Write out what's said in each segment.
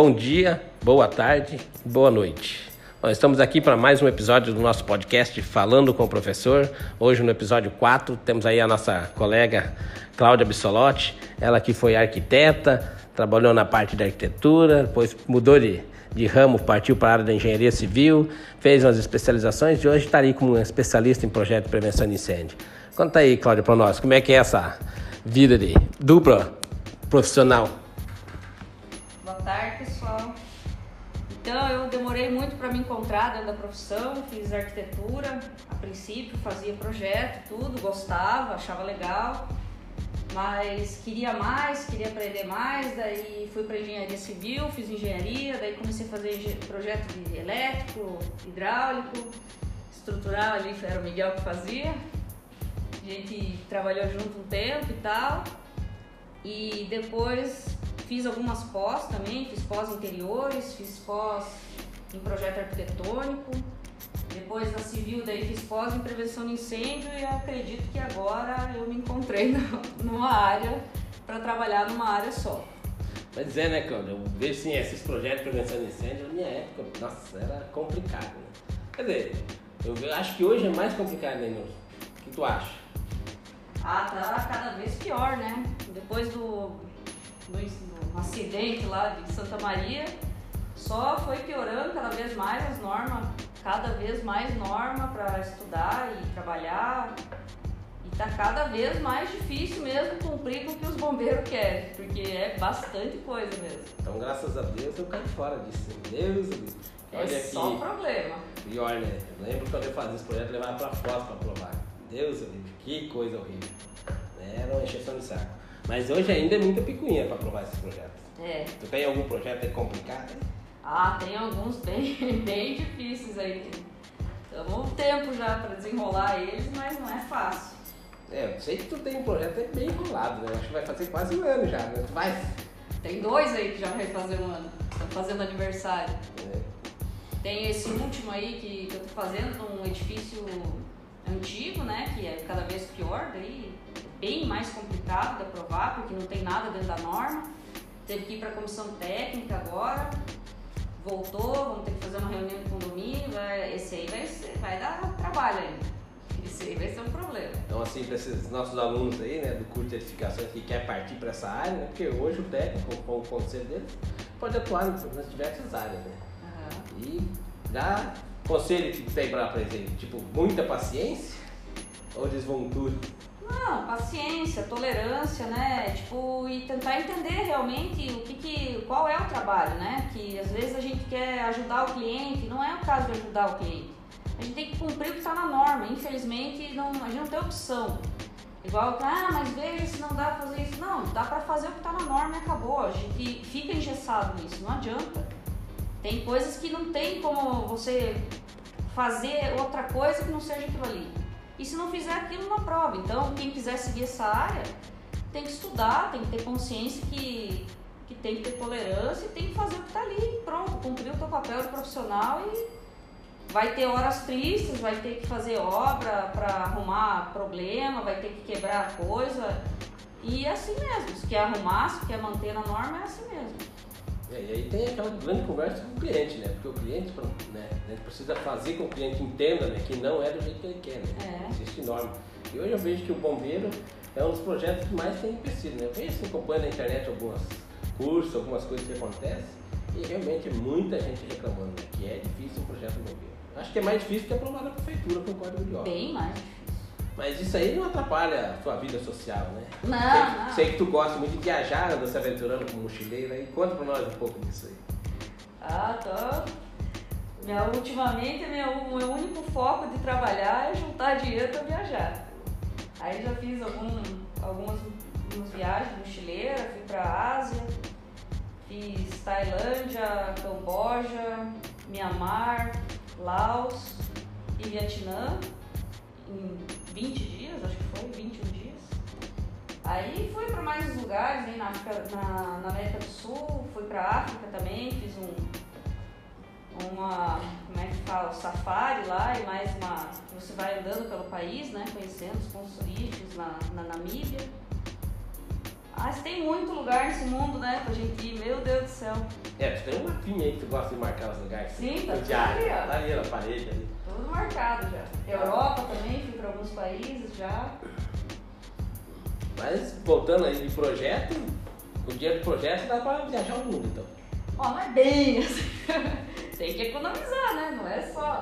Bom dia, boa tarde, boa noite. Nós estamos aqui para mais um episódio do nosso podcast Falando com o Professor. Hoje no episódio 4 temos aí a nossa colega Cláudia Bissolotti, ela que foi arquiteta, trabalhou na parte da arquitetura, depois mudou de, de ramo, partiu para a área da engenharia civil, fez umas especializações e hoje está aí como especialista em projeto de prevenção de incêndio. Conta aí, Cláudia, para nós, como é que é essa vida de dupla profissional? Tarde, pessoal. Então, eu demorei muito para me encontrar dentro da profissão, fiz arquitetura, a princípio fazia projeto, tudo, gostava, achava legal, mas queria mais, queria aprender mais, daí fui para engenharia civil, fiz engenharia, daí comecei a fazer projeto de elétrico, hidráulico, estrutural ali, era o Miguel que fazia. A gente trabalhou junto um tempo e tal. E depois fiz algumas pós também, fiz pós interiores, fiz pós em projeto arquitetônico. Depois da civil, daí fiz pós em prevenção de incêndio e acredito que agora eu me encontrei numa área para trabalhar numa área só. Mas é, né, Cláudia? Eu vejo sim, esses projetos de prevenção de incêndio na minha época, nossa, era complicado. Né? Quer dizer, eu acho que hoje é mais complicado ainda. O que tu acha? Ah, tá cada vez pior, né? Depois do, do, do acidente lá de Santa Maria, só foi piorando cada vez mais as normas, cada vez mais norma para estudar e trabalhar. E tá cada vez mais difícil mesmo cumprir com o que os bombeiros querem, porque é bastante coisa mesmo. Então, graças a Deus, eu caí fora disso. Deus, Deus. É Olha é aqui. só um problema. Pior, né? Eu lembro quando eu fazia esse projeto, levava para fora para provar. Deus, que coisa horrível. Era uma encheção de saco. Mas hoje ainda é muita picuinha para aprovar esses projetos. É. Tu tem algum projeto aí complicado? Ah, tem alguns bem, bem difíceis aí. Estamos um tempo já para desenrolar eles, mas não é fácil. É, eu sei que tu tem um projeto bem enrolado, né? acho que vai fazer quase um ano já, né? Tu vai? Tem dois aí que já vai fazer um ano. Estão fazendo aniversário. É. Tem esse último aí que, que eu tô fazendo num edifício antigo, né? Que é cada bem mais complicado de aprovar, porque não tem nada dentro da norma. Teve que ir para a comissão técnica agora, voltou, vamos ter que fazer uma reunião de condomínio, vai, esse aí vai, vai dar trabalho ainda. Esse aí vai ser um problema. Então, assim, para esses nossos alunos aí, né, do curso de edificações que quer partir para essa área, né, porque hoje o técnico, com o conselho dele, pode atuar nas diversas áreas, né? Uhum. E dá conselho que tem para aprender? Tipo, muita paciência ou desventura? Não, paciência, tolerância, né? Tipo, e tentar entender realmente o que, que qual é o trabalho, né? Que às vezes a gente quer ajudar o cliente, não é o caso de ajudar o cliente. A gente tem que cumprir o que está na norma. Infelizmente, não, a gente não tem opção. Igual, ah, mas veja se não dá para fazer isso. Não, dá para fazer o que está na norma e acabou. A gente fica engessado nisso, não adianta. Tem coisas que não tem como você fazer outra coisa que não seja aquilo ali. E se não fizer aquilo, não prova. Então, quem quiser seguir essa área, tem que estudar, tem que ter consciência que, que tem que ter tolerância e tem que fazer o que está ali. Pronto, cumprir o teu papel de profissional e vai ter horas tristes, vai ter que fazer obra para arrumar problema, vai ter que quebrar coisa. E é assim mesmo. Se quer arrumar, se quer manter na norma, é assim mesmo. É, e aí tem aquela grande conversa com o cliente, né? Porque o cliente né, precisa fazer com que o cliente entenda né, que não é do jeito que ele quer, né? É. Existe norma. E hoje eu vejo que o bombeiro é um dos projetos que mais tem empecilho, né? Eu vejo assim, acompanhando na internet alguns cursos, algumas coisas que acontecem, e realmente muita gente reclamando né, que é difícil o projeto bombeiro. Acho que é mais difícil que aprovar na prefeitura com o código de obra. Bem mais mas isso aí não atrapalha a sua vida social, né? Não sei, sei, que tu gosta muito de viajar, anda se aventurando como mochileira. E conta pra nós um pouco disso aí. Ah, tô. Minha, ultimamente, meu, meu único foco de trabalhar é juntar dinheiro para viajar. Aí já fiz algum, algumas, algumas viagens mochileira, fui pra Ásia, fiz Tailândia, Camboja, Mianmar, Laos e Vietnã em 20 dias, acho que foi, 21 dias. Aí fui para mais lugares, hein, na, África, na, na, América do Sul, fui para África também, fiz um, uma, como é que fala, safari lá e mais uma, você vai andando pelo país, né, conhecendo os pontos turísticos na, na Namíbia. Ah, tem muito lugar nesse mundo, né, pra gente ir, meu Deus do céu. É, tu tem um mapinha aí que tu gosta de marcar os lugares. Sim, tá tudo ali, ó. Tá ali na parede ali. Tudo marcado já. Europa também, fui pra alguns países já. Mas voltando aí de projeto, o dia do projeto dá pra viajar o mundo, então. Ó, não é bem assim. Tem que economizar, né? Não é só.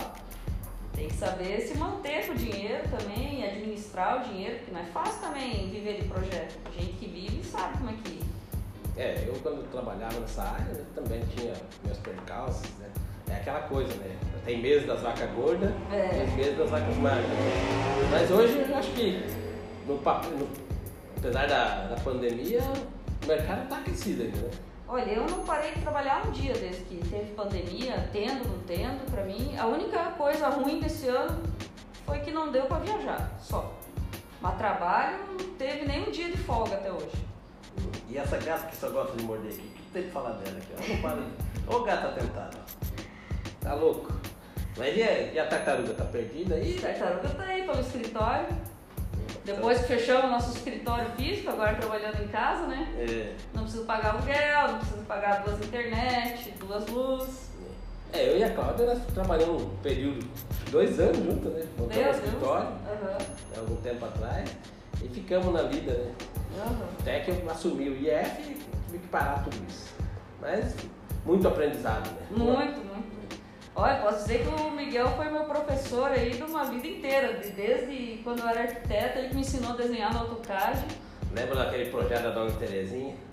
Tem que saber se manter com o dinheiro também, administrar o dinheiro, porque não é fácil também viver de projeto. Gente que vive sabe como é que. É, eu quando trabalhava nessa área né, também tinha meus percalços, né? É aquela coisa, né? Tem meses das vacas gordas É. e os meses das vacas magras. Mas hoje eu acho que, no, no- apesar da, da pandemia, o mercado tá aquecido ainda, né? Olha, eu não parei de trabalhar um dia desde que teve pandemia, tendo, não tendo, pra mim. A única coisa ruim desse ano foi que não deu pra viajar, só. Mas trabalho não teve nem um dia de folga até hoje. E essa gata que só gosta de morder aqui, o que tem que falar dela aqui? Ela não para. Ô gata tentada. Tá louco. Mas e a, e a tartaruga tá perdida aí? Tartaruga tá aí pelo escritório. Depois que fechamos nosso escritório físico, agora trabalhando em casa, né? É, Não preciso pagar aluguel, não preciso pagar duas internet, duas luzes. é, eu e a Cláudia nós trabalhamos um período, dois anos juntos, né? Montamos Deus. escritório, há algum tempo atrás, e ficamos na vida, né? aham. Até que eu assumi o IF e tive que parar tudo isso. Mas muito aprendizado, né? Muito. Olha, posso dizer que o Miguel foi meu professor aí de uma vida inteira. de- Desde quando eu era arquiteta, ele que me ensinou a desenhar no AutoCAD. Lembra daquele projeto da Dona Terezinha?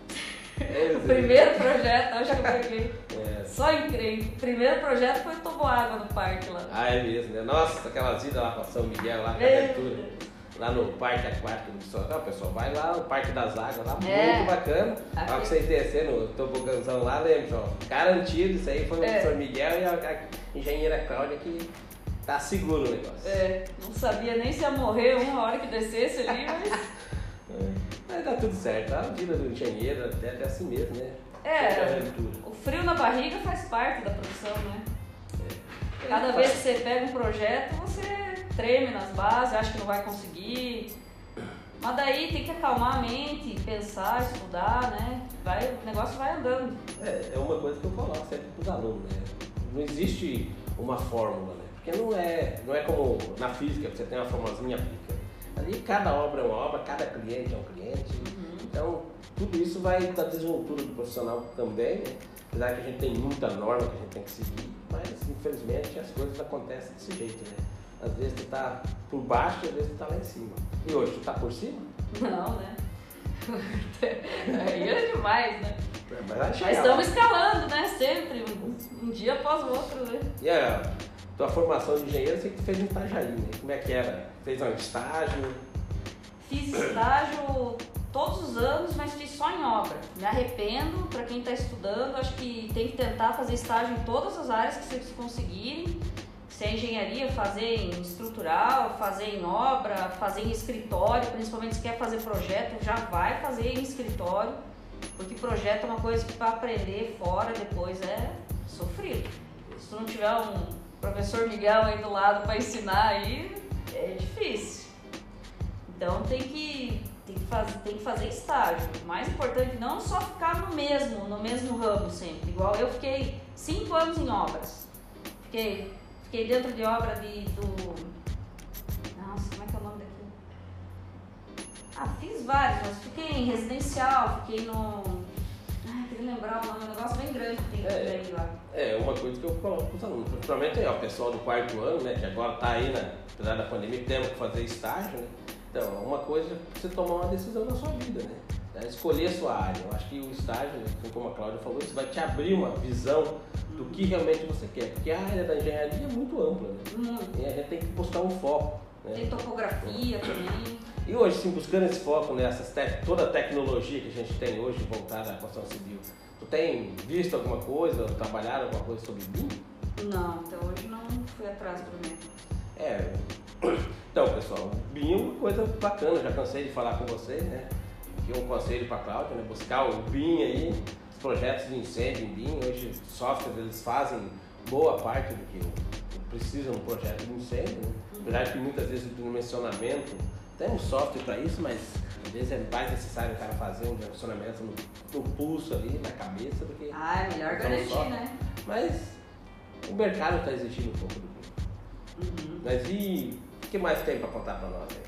O primeiro projeto, acho que eu peguei. É. Só incrível. O primeiro projeto foi tomou água no parque lá. Ah, é mesmo, né? Nossa, aquelas idas lá pra São Miguel, lá com a Meu abertura. Lá no Parque Aquático do Sol. Não, o pessoal vai lá no Parque das Águas, lá É. muito bacana. Aqui. Ó, que vocês descer no tobogãzão lá, lembra, ó. Garantido, isso aí foi o É. professor Miguel e a, a engenheira Cláudia que tá seguro o negócio. É, não sabia nem se ia morrer uma hora que descesse ali, mas. Mas dá tudo certo, a vida do engenheiro até é assim mesmo, né? É. Aventura. O frio na barriga faz parte da produção, né? É. Cada vez que você pega um projeto, você treme nas bases, acha que não vai conseguir. Mas daí tem que acalmar a mente, pensar, estudar, né? Vai, o negócio vai andando. É, é uma coisa que eu coloco sempre para os alunos, né? Não existe uma fórmula, né? Porque não é, não é como na física, que você tem uma formulazinha aplica. Ali cada obra é uma obra, cada cliente é um cliente. Então, tudo isso vai da desenvoltura do profissional também, né? Apesar que a gente tem muita norma que a gente tem que seguir, mas infelizmente as coisas acontecem desse jeito, né? Às vezes tu tá por baixo e às vezes tu tá lá em cima. E hoje tu tá por cima? Não, né? Aí é demais, né? Mas vai Mas chegar estamos escalando, né? Sempre, um, um dia após o outro, né? E a tua formação de engenheiro, sei que tu fez em Itajaí, né? Como é que era? Fez um estágio? Fiz estágio todos os anos, mas fiz só em obra. Me arrependo, para quem está estudando, acho que tem que tentar fazer estágio em todas as áreas que vocês conseguirem. Se é engenharia, fazer em estrutural, fazer em obra, fazer em escritório, principalmente se quer fazer projeto, já vai fazer em escritório, porque projeto é uma coisa que para aprender fora depois é sofrido. Se tu não tiver um professor Miguel aí do lado para ensinar aí, é difícil. Então tem que, tem, que fazer, tem que fazer estágio. O mais importante não só ficar no mesmo, no mesmo ramo sempre. Igual eu fiquei cinco anos em obras. Fiquei, fiquei dentro de obra de, do. Nossa, como é que é o nome daquilo? Ah, fiz vários, mas fiquei em residencial, fiquei no. Ai, queria lembrar o nome, um negócio bem grande que tem É. também lá. É uma coisa que eu coloco para os alunos. Principalmente aí, ó, o pessoal do quarto ano, né? Que agora tá aí, né? Apesar da pandemia, temos que fazer estágio, né? Então, é uma coisa você tomar uma decisão na sua vida, né? É escolher a sua área. Eu acho que o estágio, né, como a Cláudia falou, isso vai te abrir uma visão do que realmente você quer. Porque a área da engenharia é muito ampla, né? Muito. E a gente tem que buscar um foco. Né? Tem topografia também. E hoje, sim, buscando esse foco nessas te- toda a tecnologia que a gente tem hoje voltada à construção civil, tu tem visto alguma coisa, trabalhado alguma coisa sobre BIM? Não, até hoje não fui atrás do meu. É. Então, pessoal, BIM é uma coisa bacana, já cansei de falar com vocês, né? Aqui um conselho para a Cláudia, né? Buscar o BIM aí, projetos de incêndio em BIM. Hoje, os softwares, eles fazem boa parte do que precisa um projeto de incêndio, né? Apesar que muitas vezes o dimensionamento tem um software para isso, mas vezes é mais necessário o cara fazer um direcionamento no, no pulso ali, na cabeça, do que. Ah, é melhor garantir, só. né? Mas o mercado está exigindo um pouco do que. Uhum. Mas e o que mais tem para contar para nós aí?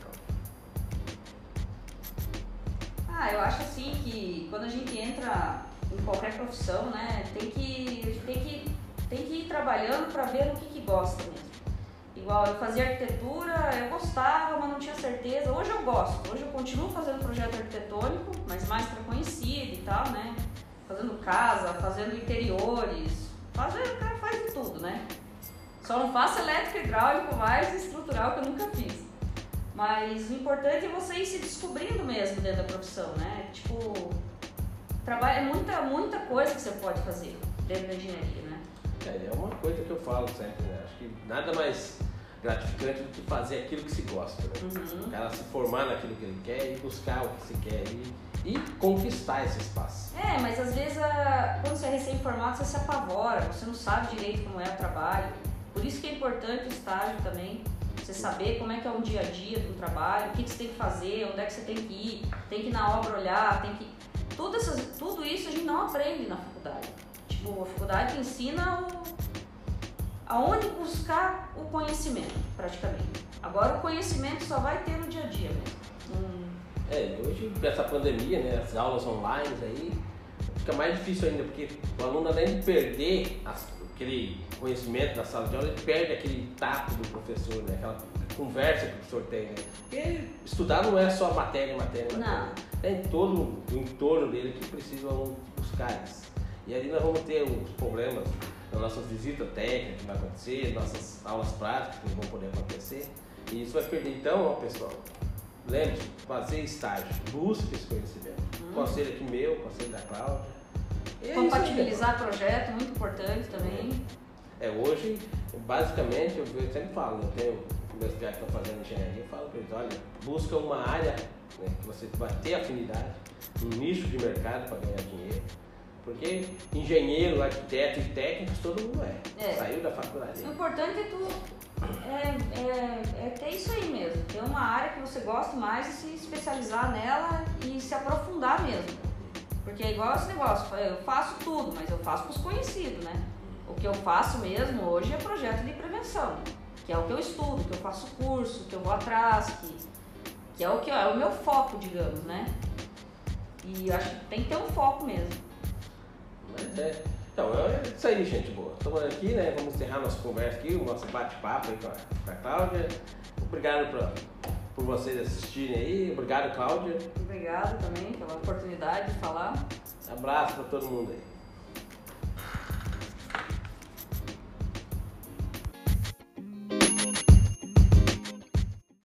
Ah, eu acho assim que quando a gente entra em qualquer profissão, né, tem que, tem que, tem que ir trabalhando para ver o que, que gosta mesmo. Igual eu fazia arquitetura, eu gostava, mas não tinha certeza. Hoje eu gosto, hoje eu continuo fazendo projeto arquitetônico, mas mais para conhecido e tal, né? Fazendo casa, fazendo interiores, fazendo, o cara faz de tudo, né? Só não faço elétrico, hidráulico, mais estrutural que eu nunca fiz. Mas o importante é você ir se descobrindo mesmo dentro da profissão, né? Tipo, trabalho, é muita, muita coisa que você pode fazer dentro da engenharia, né? É, é uma coisa que eu falo sempre, né? Acho que nada mais gratificante do que fazer aquilo que se gosta, né? Uhum. O cara se formar naquilo que ele quer e buscar o que se quer e, e conquistar esse espaço. É, mas às vezes a- quando você é recém-formado você se apavora, você não sabe direito como é o trabalho. Por isso que é importante o estágio também. Você saber como é que é o dia a dia do trabalho, o que, que você tem que fazer, onde é que você tem que ir, tem que ir na obra olhar, tem que. Tudo, essas, tudo isso a gente não aprende na faculdade. Tipo, a faculdade ensina o, aonde buscar o conhecimento, praticamente. Agora o conhecimento só vai ter no dia a dia mesmo. Hum, É, hoje, essa pandemia, né, as aulas online aí, fica mais difícil ainda, porque o aluno, além de perder as- aquele conhecimento na sala de aula, ele perde aquele tato do professor, né, aquela conversa que o professor tem, né? Porque estudar não é só matéria, matéria, matéria. Não. Tem todo o entorno dele que precisa o aluno buscar isso. E ali nós vamos ter os problemas nas nossas visitas técnicas que vai acontecer, nossas aulas práticas que vão poder acontecer. E isso vai perder. Então, ó, pessoal, lembre-se, fazer estágio, busque esse conhecimento. Conselho aqui meu, conselho da Cláudia. E é compatibilizar projeto, muito importante também. é, hoje, basicamente, eu, eu sempre falo, eu tenho meus piados que estão fazendo engenharia, eu falo para eles, olha, busca uma área né, que você vai ter afinidade, um nicho de mercado para ganhar dinheiro. Porque engenheiro, arquiteto e técnicos, todo mundo é. É. Saiu da faculdade. O importante é tu é, é, é ter isso aí mesmo, ter uma área que você gosta mais e se especializar nela e se aprofundar mesmo. Porque é igual esse negócio, eu faço tudo, mas eu faço para os conhecidos, né? O que eu faço mesmo hoje é projeto de prevenção, que é o que eu estudo, que eu faço curso, que eu vou atrás, que, que é o que é o meu foco, digamos, né? E eu acho que tem que ter um foco mesmo. Mas é. Então, é isso aí, gente boa. Estamos aqui, né? Vamos encerrar nossa conversa aqui, o nosso bate-papo aí com a, com a Cláudia. Obrigado por, por vocês assistirem aí. Obrigado, Cláudia. Obrigada também pela oportunidade de falar. Abraço para todo mundo aí.